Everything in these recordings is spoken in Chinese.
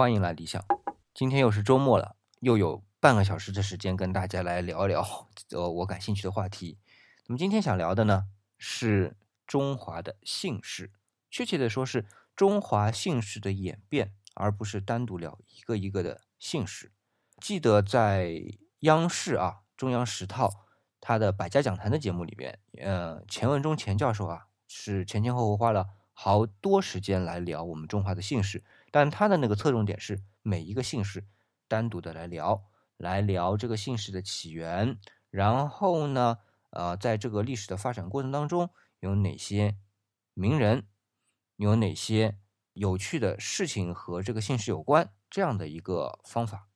欢迎来理想。今天又是周末了，又有半个小时的时间跟大家来聊一聊呃我感兴趣的话题。那么今天想聊的呢是中华的姓氏，确切的说是中华姓氏的演变，而不是单独聊一个一个的姓氏。记得在央视啊中央十套他的百家讲坛的节目里边，呃钱文忠钱教授啊是前前后后花了好多时间来聊我们中华的姓氏。但他的那个侧重点是每一个姓氏单独的来聊，来聊这个姓氏的起源，然后呢，呃，在这个历史的发展过程当中有哪些名人，有哪些有趣的事情和这个姓氏有关这样的一个方法。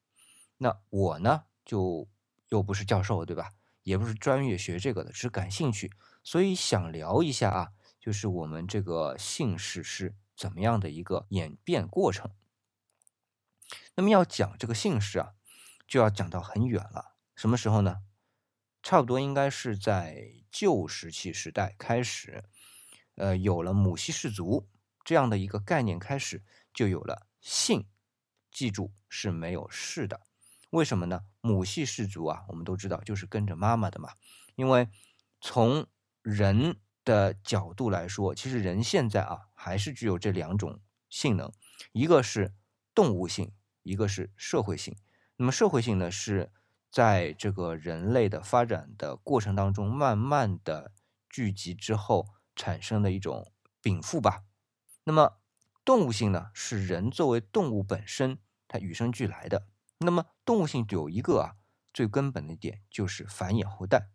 那我呢，就又不是教授，对吧？也不是专业学这个的，只感兴趣，所以想聊一下啊，就是我们这个姓氏是。怎么样的一个演变过程？那么要讲这个姓氏啊，就要讲到很远了。什么时候呢？差不多应该是在旧石器时代开始，呃，有了母系氏族这样的一个概念，开始就有了姓。记住是没有氏的。为什么呢？母系氏族啊，我们都知道就是跟着妈妈的嘛。因为从人。的角度来说，其实人现在啊还是具有这两种性能，一个是动物性，一个是社会性。那么社会性呢，是在这个人类的发展的过程当中，慢慢的聚集之后产生的一种禀赋吧。那么动物性呢，是人作为动物本身它与生俱来的。那么动物性有一个啊最根本的一点就是繁衍后代。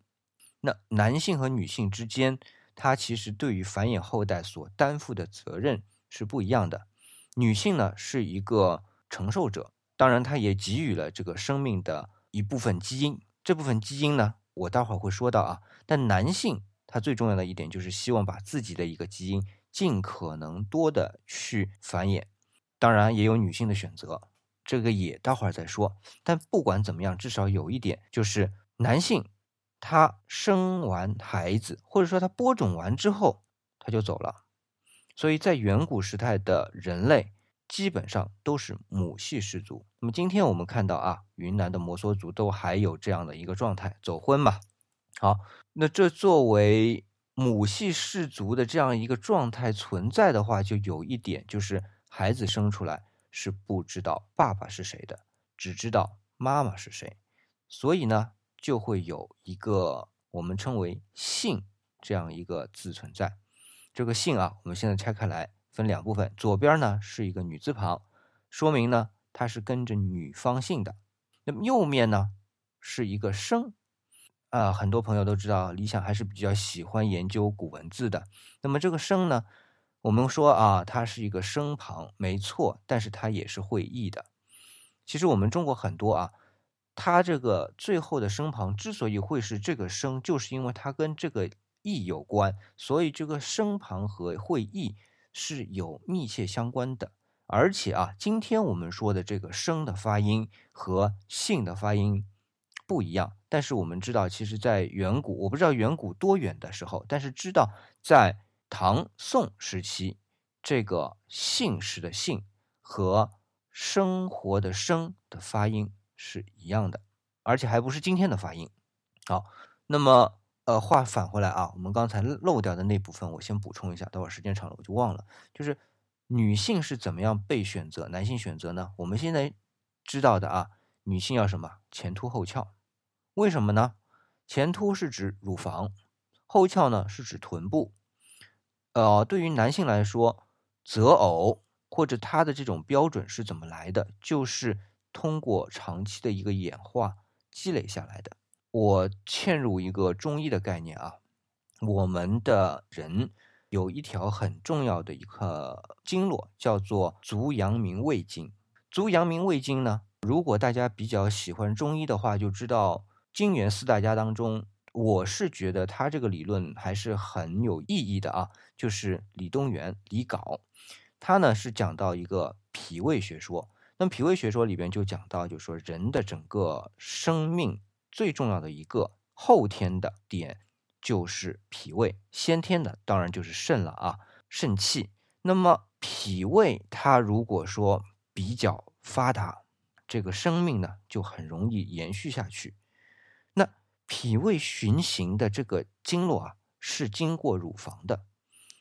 那男性和女性之间。它其实对于繁衍后代所担负的责任是不一样的。女性呢是一个承受者，当然她也给予了这个生命的一部分基因。这部分基因呢，我待会儿会说到啊。但男性他最重要的一点就是希望把自己的一个基因尽可能多的去繁衍。当然也有女性的选择，这个也待会儿再说。但不管怎么样，至少有一点就是男性。他生完孩子，或者说他播种完之后，他就走了。所以在远古时代的人类基本上都是母系氏族。那么今天我们看到啊，云南的摩梭族都还有这样的一个状态，走婚嘛。好，那这作为母系氏族的这样一个状态存在的话，就有一点就是孩子生出来是不知道爸爸是谁的，只知道妈妈是谁。所以呢。就会有一个我们称为“姓”这样一个字存在。这个“姓”啊，我们现在拆开来分两部分，左边呢是一个女字旁，说明呢它是跟着女方姓的。那么右面呢是一个“生”，啊，很多朋友都知道，理想还是比较喜欢研究古文字的。那么这个“生”呢，我们说啊，它是一个生旁，没错，但是它也是会意的。其实我们中国很多啊。它这个最后的声旁之所以会是这个声，就是因为它跟这个意有关，所以这个声旁和会意是有密切相关的。而且啊，今天我们说的这个声的发音和姓的发音不一样，但是我们知道，其实在远古，我不知道远古多远的时候，但是知道在唐宋时期，这个姓氏的姓和生活的生的发音。是一样的，而且还不是今天的发音。好，那么呃，话返回来啊，我们刚才漏掉的那部分，我先补充一下，待会儿时间长了我就忘了。就是女性是怎么样被选择，男性选择呢？我们现在知道的啊，女性要什么？前凸后翘。为什么呢？前凸是指乳房，后翘呢是指臀部。呃，对于男性来说，择偶或者他的这种标准是怎么来的？就是。通过长期的一个演化积累下来的。我嵌入一个中医的概念啊，我们的人有一条很重要的一个经络，叫做足阳明胃经。足阳明胃经呢，如果大家比较喜欢中医的话，就知道金元四大家当中，我是觉得他这个理论还是很有意义的啊，就是李东垣、李杲，他呢是讲到一个脾胃学说。那么脾胃学说里边就讲到，就是说人的整个生命最重要的一个后天的点就是脾胃，先天的当然就是肾了啊，肾气。那么脾胃它如果说比较发达，这个生命呢就很容易延续下去。那脾胃循行的这个经络啊，是经过乳房的。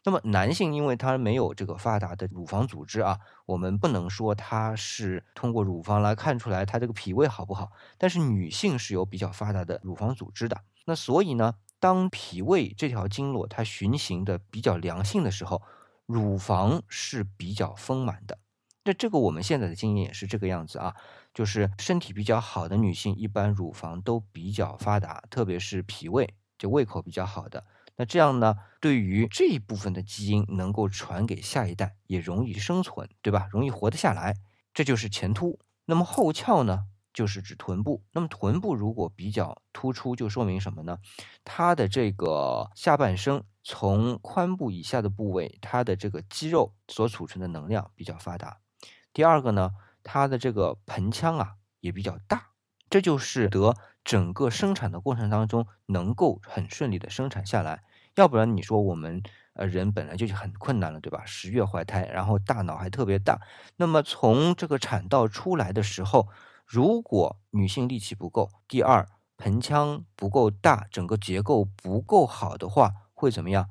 那么男性因为他没有这个发达的乳房组织啊，我们不能说他是通过乳房来看出来他这个脾胃好不好。但是女性是有比较发达的乳房组织的，那所以呢，当脾胃这条经络它循行的比较良性的时候，乳房是比较丰满的。那这个我们现在的经验也是这个样子啊，就是身体比较好的女性，一般乳房都比较发达，特别是脾胃就胃口比较好的。那这样呢，对于这一部分的基因能够传给下一代，也容易生存，对吧？容易活得下来，这就是前凸。那么后翘呢，就是指臀部。那么臀部如果比较突出，就说明什么呢？它的这个下半身从髋部以下的部位，它的这个肌肉所储存的能量比较发达。第二个呢，它的这个盆腔啊也比较大，这就是得整个生产的过程当中能够很顺利的生产下来。要不然你说我们呃人本来就很困难了，对吧？十月怀胎，然后大脑还特别大，那么从这个产道出来的时候，如果女性力气不够，第二盆腔不够大，整个结构不够好的话，会怎么样？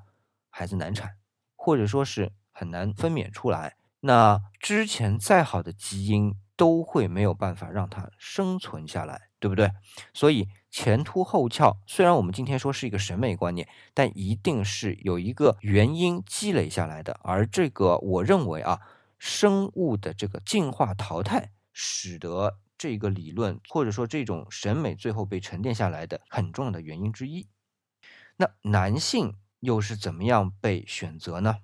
孩子难产，或者说是很难分娩出来。那之前再好的基因都会没有办法让它生存下来，对不对？所以。前凸后翘，虽然我们今天说是一个审美观念，但一定是有一个原因积累下来的。而这个，我认为啊，生物的这个进化淘汰，使得这个理论或者说这种审美最后被沉淀下来的很重要的原因之一。那男性又是怎么样被选择呢？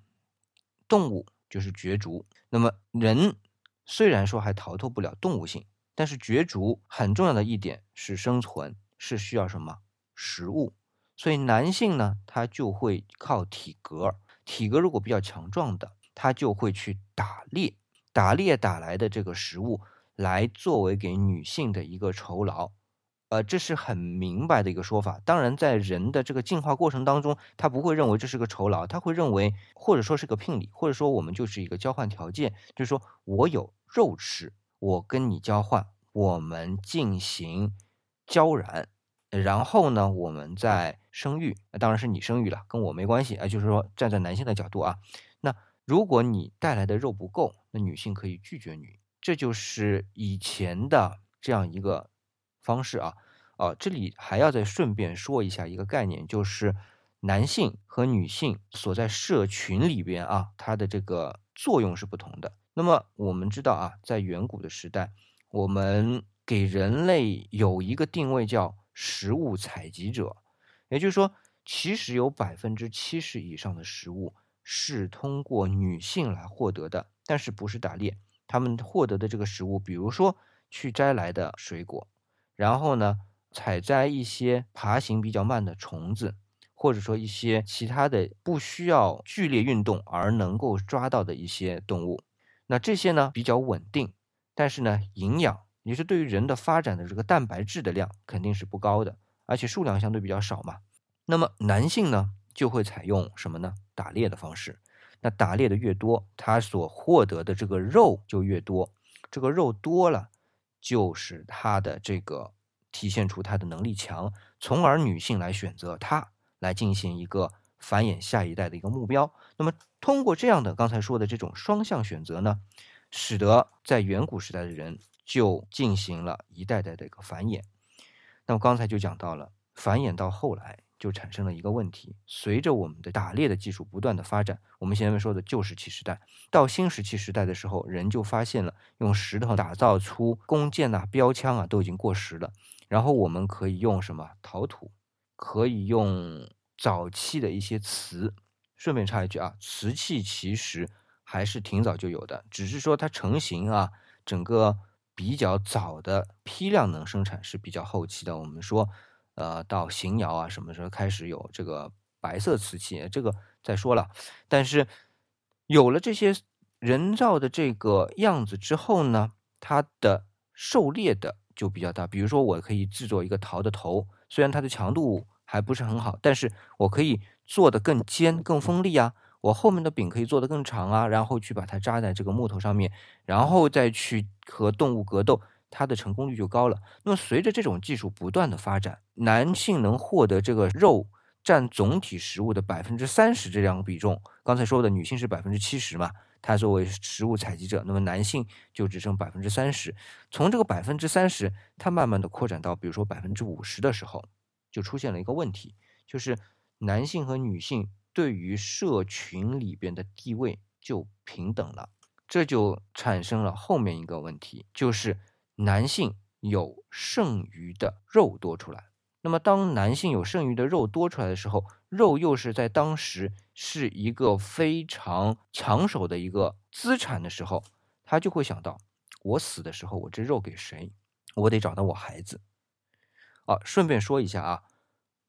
动物就是角逐，那么人虽然说还逃脱不了动物性，但是角逐很重要的一点是生存。是需要什么食物？所以男性呢，他就会靠体格，体格如果比较强壮的，他就会去打猎，打猎打来的这个食物来作为给女性的一个酬劳，呃，这是很明白的一个说法。当然，在人的这个进化过程当中，他不会认为这是个酬劳，他会认为或者说是个聘礼，或者说我们就是一个交换条件，就是说我有肉吃，我跟你交换，我们进行交染。然后呢，我们再生育，当然是你生育了，跟我没关系啊。就是说，站在男性的角度啊，那如果你带来的肉不够，那女性可以拒绝你，这就是以前的这样一个方式啊。哦，这里还要再顺便说一下一个概念，就是男性和女性所在社群里边啊，它的这个作用是不同的。那么我们知道啊，在远古的时代，我们给人类有一个定位叫。食物采集者，也就是说，其实有百分之七十以上的食物是通过女性来获得的，但是不是打猎，他们获得的这个食物，比如说去摘来的水果，然后呢，采摘一些爬行比较慢的虫子，或者说一些其他的不需要剧烈运动而能够抓到的一些动物，那这些呢比较稳定，但是呢营养。也是对于人的发展的这个蛋白质的量肯定是不高的，而且数量相对比较少嘛。那么男性呢就会采用什么呢？打猎的方式。那打猎的越多，他所获得的这个肉就越多。这个肉多了，就是他的这个体现出他的能力强，从而女性来选择他来进行一个繁衍下一代的一个目标。那么通过这样的刚才说的这种双向选择呢，使得在远古时代的人。就进行了一代代的一个繁衍，那么刚才就讲到了繁衍到后来就产生了一个问题，随着我们的打猎的技术不断的发展，我们前面说的旧石器时代到新石器时代的时候，人就发现了用石头打造出弓箭呐、标枪啊都已经过时了，然后我们可以用什么陶土，可以用早期的一些瓷。顺便插一句啊，瓷器其实还是挺早就有的，只是说它成型啊，整个。比较早的批量能生产是比较后期的。我们说，呃，到邢窑啊，什么时候开始有这个白色瓷器？这个再说了。但是有了这些人造的这个样子之后呢，它的狩猎的就比较大。比如说，我可以制作一个陶的头，虽然它的强度还不是很好，但是我可以做的更尖、更锋利啊。我后面的柄可以做得更长啊，然后去把它扎在这个木头上面，然后再去和动物格斗，它的成功率就高了。那么随着这种技术不断的发展，男性能获得这个肉占总体食物的百分之三十这两个比重，刚才说的女性是百分之七十嘛，她作为食物采集者，那么男性就只剩百分之三十。从这个百分之三十，它慢慢的扩展到比如说百分之五十的时候，就出现了一个问题，就是男性和女性。对于社群里边的地位就平等了，这就产生了后面一个问题，就是男性有剩余的肉多出来。那么当男性有剩余的肉多出来的时候，肉又是在当时是一个非常抢手的一个资产的时候，他就会想到：我死的时候，我这肉给谁？我得找到我孩子。啊，顺便说一下啊，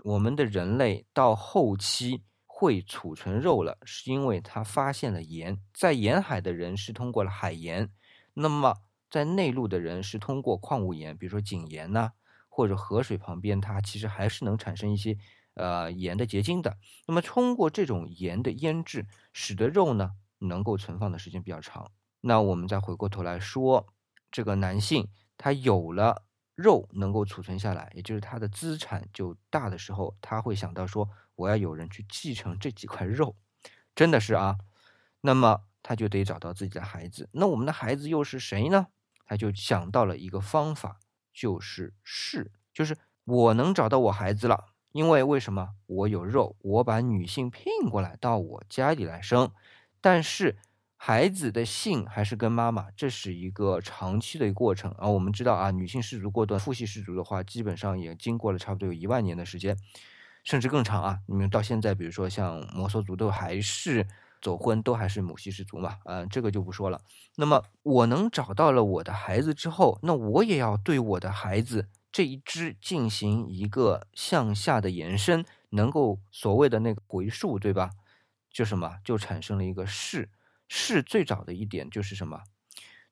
我们的人类到后期。会储存肉了，是因为他发现了盐。在沿海的人是通过了海盐，那么在内陆的人是通过矿物盐，比如说井盐呐，或者河水旁边，它其实还是能产生一些呃盐的结晶的。那么通过这种盐的腌制，使得肉呢能够存放的时间比较长。那我们再回过头来说，这个男性他有了肉能够储存下来，也就是他的资产就大的时候，他会想到说。我要有人去继承这几块肉，真的是啊，那么他就得找到自己的孩子。那我们的孩子又是谁呢？他就想到了一个方法，就是是，就是我能找到我孩子了。因为为什么？我有肉，我把女性聘过来到我家里来生，但是孩子的姓还是跟妈妈，这是一个长期的一个过程啊。我们知道啊，女性氏族过断，父系氏族的话，基本上也经过了差不多有一万年的时间。甚至更长啊！你们到现在，比如说像摩梭族都还是走婚，都还是母系氏族嘛，嗯，这个就不说了。那么我能找到了我的孩子之后，那我也要对我的孩子这一支进行一个向下的延伸，能够所谓的那个回溯，对吧？就什么，就产生了一个氏。氏最早的一点就是什么？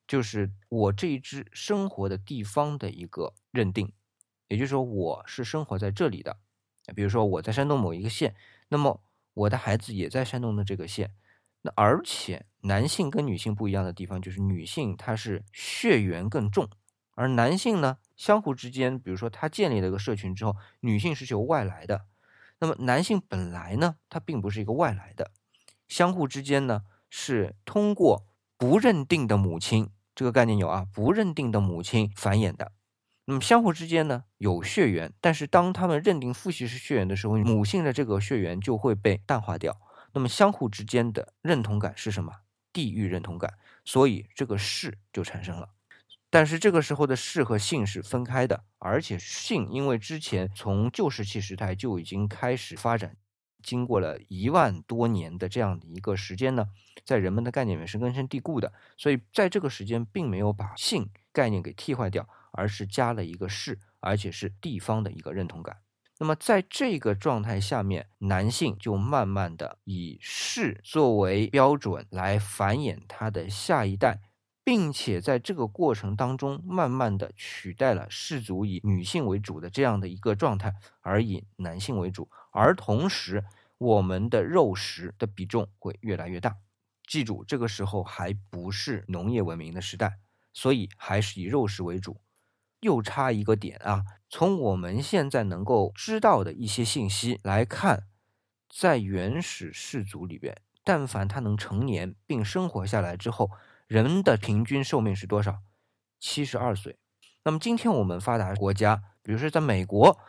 就是我这一支生活的地方的一个认定，也就是说我是生活在这里的。比如说我在山东某一个县，那么我的孩子也在山东的这个县，那而且男性跟女性不一样的地方就是女性她是血缘更重，而男性呢相互之间，比如说他建立了一个社群之后，女性是由外来的，那么男性本来呢他并不是一个外来的，相互之间呢是通过不认定的母亲这个概念有啊，不认定的母亲繁衍的。那么相互之间呢有血缘，但是当他们认定父系是血缘的时候，母性的这个血缘就会被淡化掉。那么相互之间的认同感是什么？地域认同感，所以这个氏就产生了。但是这个时候的氏和姓是分开的，而且姓因为之前从旧石器时代就已经开始发展，经过了一万多年的这样的一个时间呢，在人们的概念里面是根深蒂固的，所以在这个时间并没有把姓概念给替换掉。而是加了一个氏，而且是地方的一个认同感。那么在这个状态下面，男性就慢慢的以氏作为标准来繁衍他的下一代，并且在这个过程当中，慢慢的取代了氏族以女性为主的这样的一个状态，而以男性为主。而同时，我们的肉食的比重会越来越大。记住，这个时候还不是农业文明的时代，所以还是以肉食为主。又差一个点啊！从我们现在能够知道的一些信息来看，在原始氏族里边，但凡他能成年并生活下来之后，人的平均寿命是多少？七十二岁。那么今天我们发达国家，比如说在美国，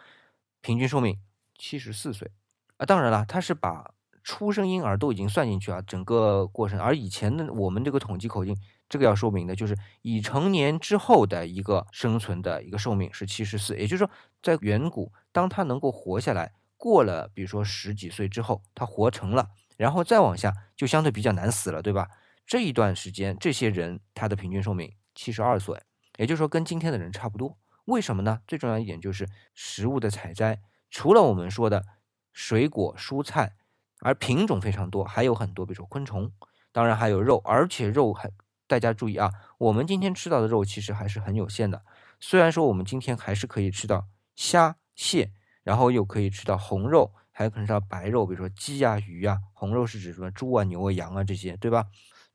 平均寿命七十四岁啊。当然了，他是把出生婴儿都已经算进去啊，整个过程。而以前的我们这个统计口径。这个要说明的就是已成年之后的一个生存的一个寿命是七十四，也就是说，在远古，当他能够活下来，过了比如说十几岁之后，他活成了，然后再往下就相对比较难死了，对吧？这一段时间，这些人他的平均寿命七十二岁，也就是说跟今天的人差不多。为什么呢？最重要一点就是食物的采摘，除了我们说的水果蔬菜，而品种非常多，还有很多，比如说昆虫，当然还有肉，而且肉还。大家注意啊，我们今天吃到的肉其实还是很有限的。虽然说我们今天还是可以吃到虾、蟹，然后又可以吃到红肉，还有可能吃到白肉，比如说鸡啊、鱼啊；红肉是指什么猪啊、牛啊、羊啊这些，对吧？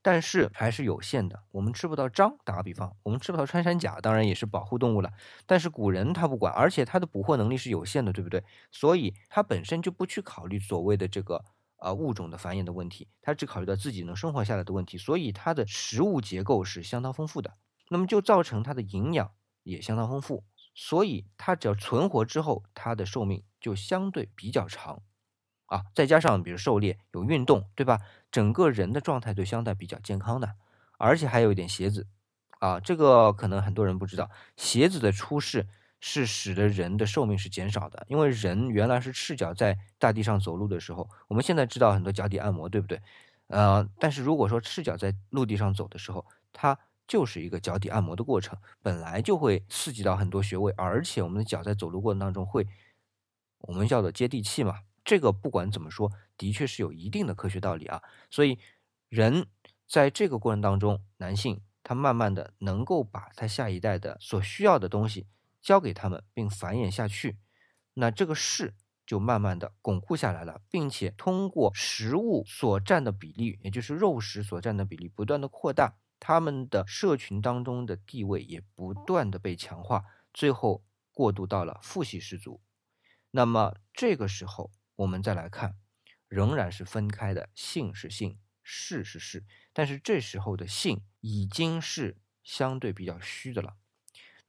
但是还是有限的，我们吃不到章。打个比方，我们吃不到穿山甲，当然也是保护动物了。但是古人他不管，而且他的捕获能力是有限的，对不对？所以他本身就不去考虑所谓的这个呃物种的繁衍的问题，它只考虑到自己能生活下来的问题。所以它的食物结构是相当丰富的，那么就造成它的营养也相当丰富。所以它只要存活之后，它的寿命就相对比较长。啊，再加上比如狩猎有运动，对吧？整个人的状态都相对比较健康的，而且还有一点鞋子，啊，这个可能很多人不知道，鞋子的出世是使得人的寿命是减少的，因为人原来是赤脚在大地上走路的时候，我们现在知道很多脚底按摩，对不对？呃，但是如果说赤脚在陆地上走的时候，它就是一个脚底按摩的过程，本来就会刺激到很多穴位，而且我们的脚在走路过程当中会，我们叫做接地气嘛。这个不管怎么说，的确是有一定的科学道理啊。所以，人在这个过程当中，男性他慢慢的能够把他下一代的所需要的东西交给他们，并繁衍下去，那这个势就慢慢的巩固下来了，并且通过食物所占的比例，也就是肉食所占的比例不断的扩大，他们的社群当中的地位也不断的被强化，最后过渡到了父系氏族。那么这个时候。我们再来看，仍然是分开的，姓是姓，氏是氏，但是这时候的姓已经是相对比较虚的了。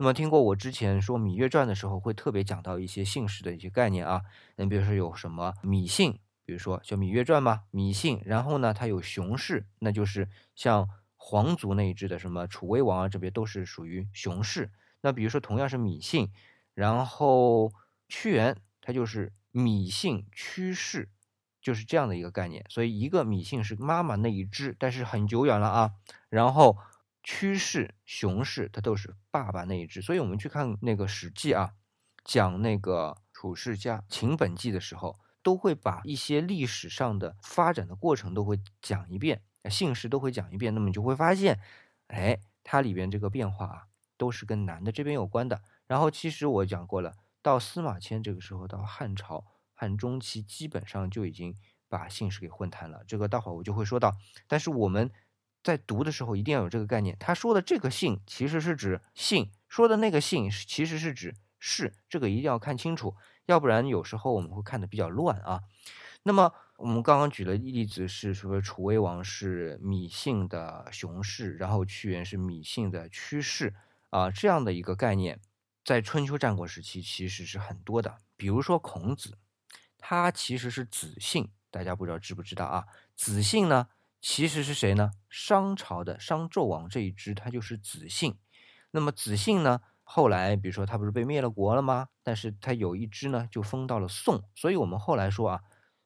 那么听过我之前说《芈月传》的时候，会特别讲到一些姓氏的一些概念啊。你比如说有什么芈姓，比如说叫《芈月传》嘛，芈姓。然后呢，它有熊氏，那就是像皇族那一支的什么楚威王啊，这边都是属于熊氏。那比如说同样是芈姓，然后屈原，他就是。芈姓屈氏就是这样的一个概念，所以一个芈姓是妈妈那一支，但是很久远了啊。然后趋势、熊市，它都是爸爸那一支。所以我们去看那个《史记》啊，讲那个楚世家秦本纪的时候，都会把一些历史上的发展的过程都会讲一遍，姓氏都会讲一遍。那么你就会发现，哎，它里边这个变化啊，都是跟男的这边有关的。然后其实我讲过了。到司马迁这个时候，到汉朝汉中期，基本上就已经把姓氏给混谈了。这个待会儿我就会说到。但是我们在读的时候一定要有这个概念，他说的这个姓其实是指姓，说的那个姓其实是指氏，这个一定要看清楚，要不然有时候我们会看的比较乱啊。那么我们刚刚举的例子是说楚威王是芈姓的熊氏，然后屈原是芈姓的屈氏啊，这样的一个概念。在春秋战国时期，其实是很多的。比如说孔子，他其实是子姓，大家不知道知不知道啊？子姓呢，其实是谁呢？商朝的商纣王这一支，他就是子姓。那么子姓呢，后来比如说他不是被灭了国了吗？但是他有一支呢，就封到了宋。所以我们后来说啊，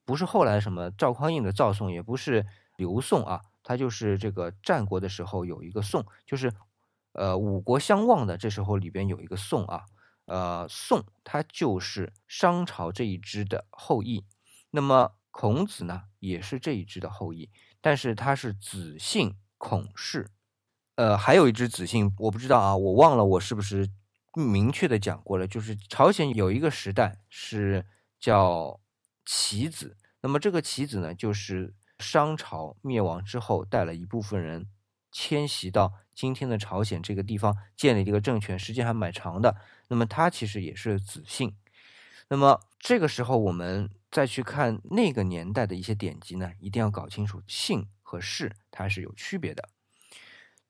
不是后来什么赵匡胤的赵宋，也不是刘宋啊，他就是这个战国的时候有一个宋，就是。呃，五国相望的这时候里边有一个宋啊，呃，宋他就是商朝这一支的后裔，那么孔子呢也是这一支的后裔，但是他是子姓孔氏，呃，还有一支子姓我不知道啊，我忘了我是不是明确的讲过了，就是朝鲜有一个时代是叫齐子，那么这个齐子呢，就是商朝灭亡之后带了一部分人。迁徙到今天的朝鲜这个地方建立这个政权，时间还蛮长的。那么他其实也是子姓。那么这个时候我们再去看那个年代的一些典籍呢，一定要搞清楚姓和氏它是有区别的。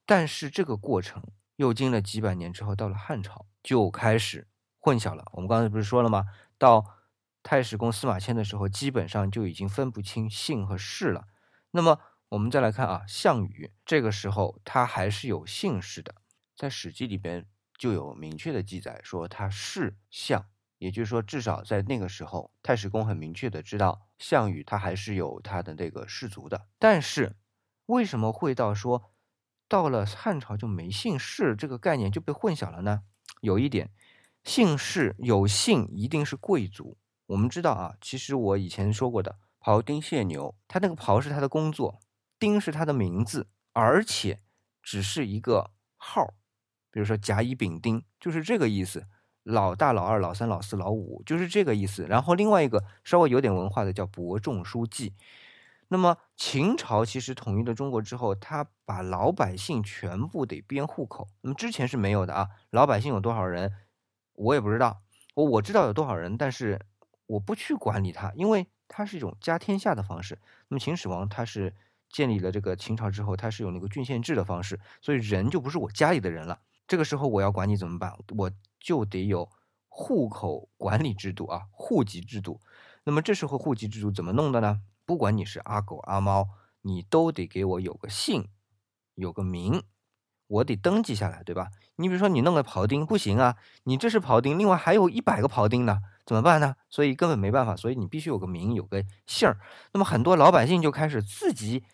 但是这个过程又经了几百年之后，到了汉朝就开始混淆了。我们刚才不是说了吗？到太史公司马迁的时候，基本上就已经分不清姓和氏了。那么。我们再来看啊，项羽这个时候他还是有姓氏的，在《史记》里边就有明确的记载说他是项，也就是说至少在那个时候，太史公很明确的知道项羽他还是有他的那个氏族的。但是为什么会到说到了汉朝就没姓氏这个概念就被混淆了呢？有一点，姓氏有姓一定是贵族。我们知道啊，其实我以前说过的庖丁解牛，他那个庖是他的工作。丁是他的名字，而且只是一个号，比如说甲乙丙丁，就是这个意思。老大、老二、老三、老四、老五，就是这个意思。然后另外一个稍微有点文化的叫伯仲叔季。那么秦朝其实统一了中国之后，他把老百姓全部得编户口。那么之前是没有的啊，老百姓有多少人，我也不知道。我我知道有多少人，但是我不去管理他，因为它是一种家天下的方式。那么秦始皇他是建立了这个秦朝之后，他是有那个郡县制的方式，所以人就不是我家里的人了。这个时候我要管你怎么办？我就得有户口管理制度啊，户籍制度。那么这时候户籍制度怎么弄的呢？不管你是阿狗阿猫，你都得给我有个姓，有个名，我得登记下来，对吧？你比如说你弄个庖丁不行啊，你这是庖丁，另外还有一百个庖丁呢，怎么办呢？所以根本没办法，所以你必须有个名，有个姓儿。那么很多老百姓就开始自己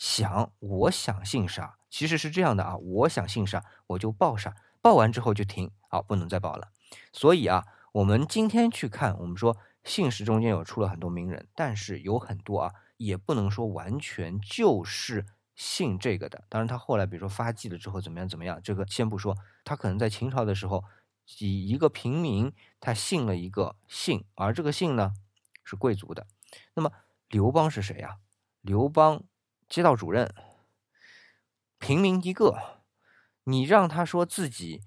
想，我想姓啥？其实是这样的啊，我想姓啥，我就报啥，报完之后就停，好，不能再报了。所以啊，我们今天去看，我们说姓氏中间有出了很多名人，但是有很多啊，也不能说完全就是姓这个的。当然，他后来比如说发迹了之后怎么样怎么样，这个先不说，他可能在秦朝的时候，以一个平民他姓了一个姓，而这个姓呢是贵族的。那么刘邦是谁呀？刘邦街道主任。平民一个，你让他说自己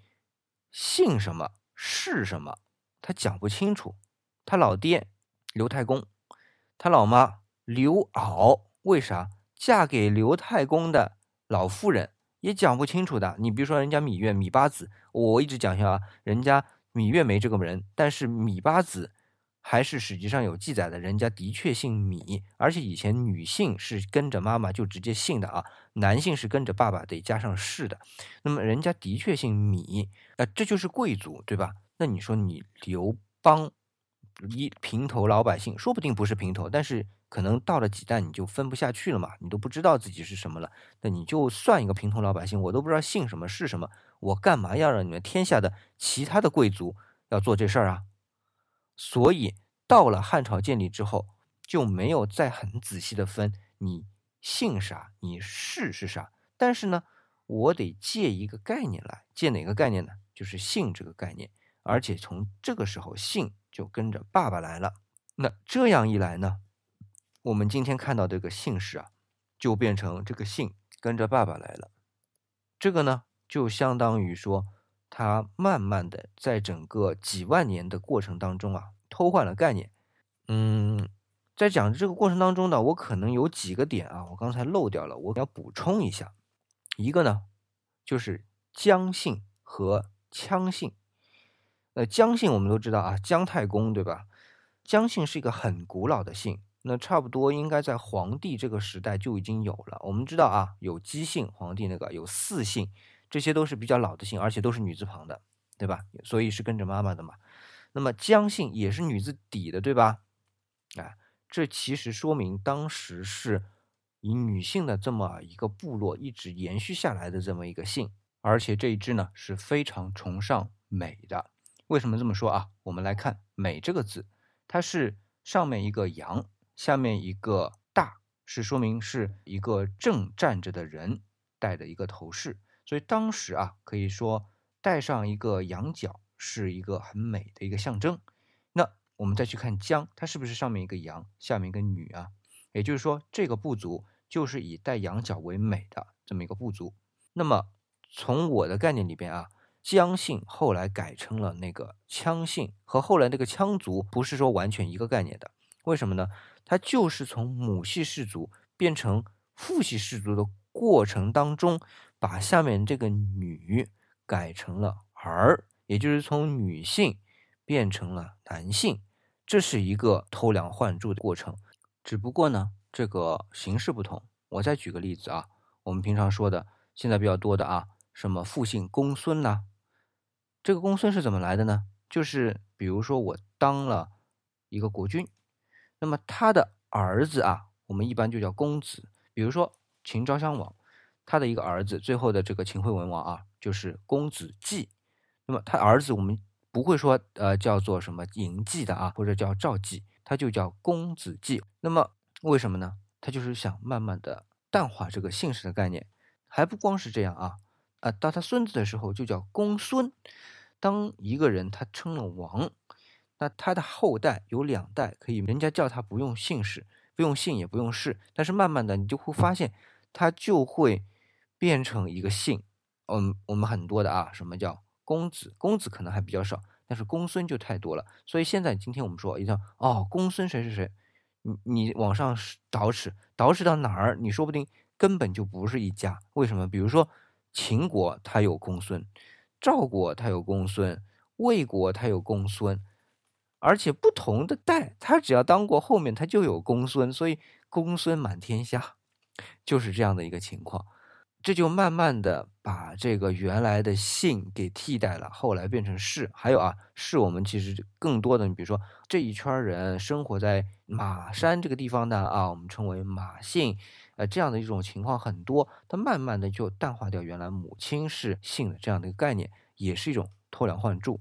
姓什么是什么，他讲不清楚。他老爹刘太公，他老妈刘媪，为啥嫁给刘太公的老妇人也讲不清楚的？你比如说人家芈月、芈八子，我一直讲一下啊，人家芈月没这个人，但是芈八子。还是史籍上有记载的，人家的确姓米，而且以前女性是跟着妈妈就直接姓的啊，男性是跟着爸爸得加上氏的。那么人家的确姓芈，呃，这就是贵族，对吧？那你说你刘邦一平头老百姓，说不定不是平头，但是可能到了几代你就分不下去了嘛，你都不知道自己是什么了。那你就算一个平头老百姓，我都不知道姓什么是什么，我干嘛要让你们天下的其他的贵族要做这事儿啊？所以到了汉朝建立之后，就没有再很仔细的分你姓啥，你氏是啥。但是呢，我得借一个概念来，借哪个概念呢？就是姓这个概念。而且从这个时候，姓就跟着爸爸来了。那这样一来呢，我们今天看到这个姓氏啊，就变成这个姓跟着爸爸来了。这个呢，就相当于说。它慢慢的在整个几万年的过程当中啊，偷换了概念。嗯，在讲这个过程当中呢，我可能有几个点啊，我刚才漏掉了，我要补充一下。一个呢，就是姜姓和羌姓。那姜姓我们都知道啊，姜太公对吧？姜姓是一个很古老的姓，那差不多应该在黄帝这个时代就已经有了。我们知道啊，有姬姓，黄帝那个有四姓。这些都是比较老的姓，而且都是女字旁的，对吧？所以是跟着妈妈的嘛。那么姜姓也是女字底的，对吧？啊，这其实说明当时是以女性的这么一个部落一直延续下来的这么一个姓，而且这一支呢是非常崇尚美的。为什么这么说啊？我们来看“美”这个字，它是上面一个羊，下面一个大，是说明是一个正站着的人戴的一个头饰。所以当时啊，可以说带上一个羊角是一个很美的一个象征。那我们再去看姜，它是不是上面一个羊，下面一个女啊？也就是说，这个部族就是以戴羊角为美的这么一个部族。那么从我的概念里边啊，姜姓后来改成了那个羌姓，和后来那个羌族不是说完全一个概念的。为什么呢？它就是从母系氏族变成父系氏族的过程当中。把下面这个女改成了儿，也就是从女性变成了男性，这是一个偷梁换柱的过程。只不过呢，这个形式不同。我再举个例子啊，我们平常说的，现在比较多的啊，什么父姓公孙呐，这个公孙是怎么来的呢？就是比如说我当了一个国君，那么他的儿子啊，我们一般就叫公子。比如说秦昭襄王。他的一个儿子，最后的这个秦惠文王啊，就是公子季。那么他儿子我们不会说呃叫做什么嬴稷的啊，或者叫赵稷，他就叫公子季。那么为什么呢？他就是想慢慢的淡化这个姓氏的概念，还不光是这样啊啊，到他孙子的时候就叫公孙。当一个人他称了王，那他的后代有两代可以，人家叫他不用姓氏，不用姓也不用氏，但是慢慢的你就会发现，他就会变成一个姓。嗯，我们很多的啊，什么叫公子？公子可能还比较少，但是公孙就太多了。所以现在今天我们说一定哦，公孙谁谁谁，你你往上倒饬，倒饬到哪儿？你说不定根本就不是一家。为什么？比如说秦国他有公孙，赵国他有公孙，魏国他有公孙，而且不同的代，他只要当过后面他就有公孙，所以公孙满天下，就是这样的一个情况。这就慢慢的把这个原来的姓给替代了，后来变成氏。还有啊，氏我们其实更多的，你比如说这一圈人生活在马山这个地方呢啊，我们称为马姓，呃，这样的一种情况很多。它慢慢的就淡化掉原来母亲是姓的这样的一个概念，也是一种偷梁换柱。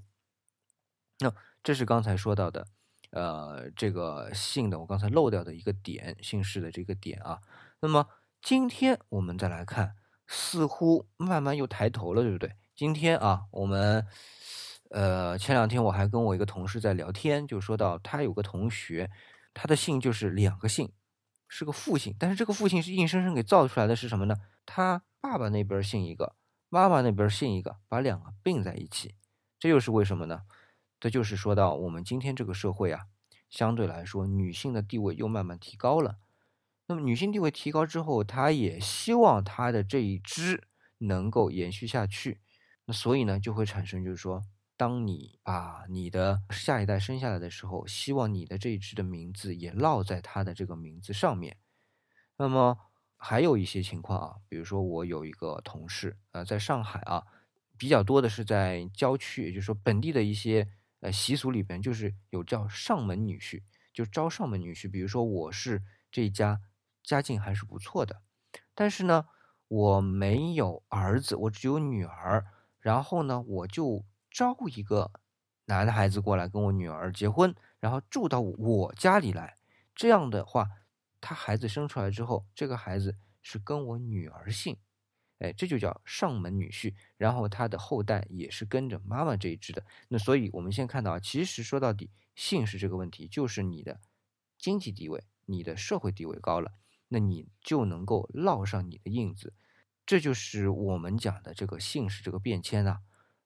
那这是刚才说到的，呃，这个姓的我刚才漏掉的一个点，姓氏的这个点啊。那么今天我们再来看。似乎慢慢又抬头了，对不对？今天啊，我们，呃，前两天我还跟我一个同事在聊天，就说到他有个同学，他的姓就是两个姓，是个复姓，但是这个复姓是硬生生给造出来的，是什么呢？他爸爸那边姓一个，妈妈那边姓一个，把两个并在一起，这又是为什么呢？这就是说到我们今天这个社会啊，相对来说女性的地位又慢慢提高了。那么女性地位提高之后，她也希望她的这一支能够延续下去。那所以呢，就会产生就是说，当你把你的下一代生下来的时候，希望你的这一支的名字也烙在他的这个名字上面。那么还有一些情况啊，比如说我有一个同事，呃，在上海啊，比较多的是在郊区，也就是说本地的一些呃习俗里边，就是有叫上门女婿，就招上门女婿。比如说我是这家。家境还是不错的，但是呢，我没有儿子，我只有女儿。然后呢，我就招一个男孩子过来跟我女儿结婚，然后住到我家里来。这样的话，他孩子生出来之后，这个孩子是跟我女儿姓，哎，这就叫上门女婿。然后他的后代也是跟着妈妈这一支的。那所以，我们先看到，其实说到底，姓氏这个问题，就是你的经济地位、你的社会地位高了。那你就能够烙上你的印子，这就是我们讲的这个姓氏这个变迁啊，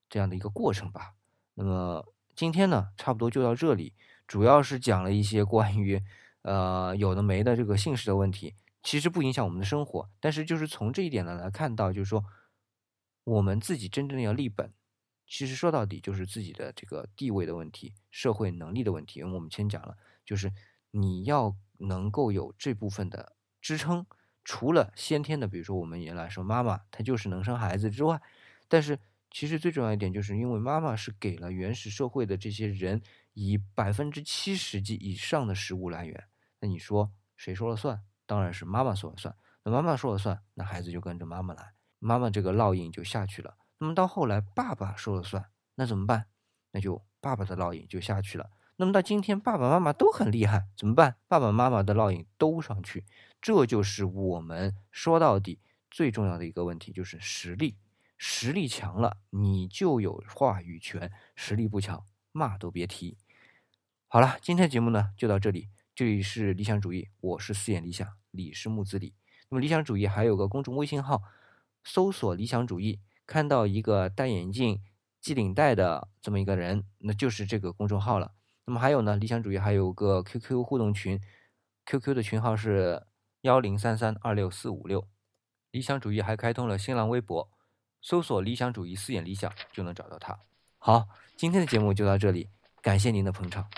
这样的一个过程吧。那么今天呢，差不多就到这里，主要是讲了一些关于呃有的没的这个姓氏的问题，其实不影响我们的生活，但是就是从这一点呢来看到，就是说我们自己真正的要立本，其实说到底就是自己的这个地位的问题、社会能力的问题。因为我们先讲了，就是你要能够有这部分的。支撑除了先天的，比如说我们原来说妈妈她就是能生孩子之外，但是其实最重要一点，就是因为妈妈是给了原始社会的这些人以百分之七十及以上的食物来源。那你说谁说了算？当然是妈妈说了算。那妈妈说了算，那孩子就跟着妈妈来，妈妈这个烙印就下去了。那么到后来爸爸说了算，那怎么办？那就爸爸的烙印就下去了。那么到今天爸爸妈妈都很厉害，怎么办？爸爸妈妈的烙印都上去。这就是我们说到底最重要的一个问题，就是实力。实力强了，你就有话语权；实力不强，骂都别提。好了，今天的节目呢就到这里。这里是理想主义，我是四眼理想，李是木子李。那么理想主义还有个公众微信号，搜索“理想主义”，看到一个戴眼镜、系领带的这么一个人，那就是这个公众号了。那么还有呢，理想主义还有个 QQ 互动群，QQ 的群号是。幺零三三二六四五六，理想主义还开通了新浪微博，搜索“理想主义四眼理想”就能找到他。好，今天的节目就到这里，感谢您的捧场。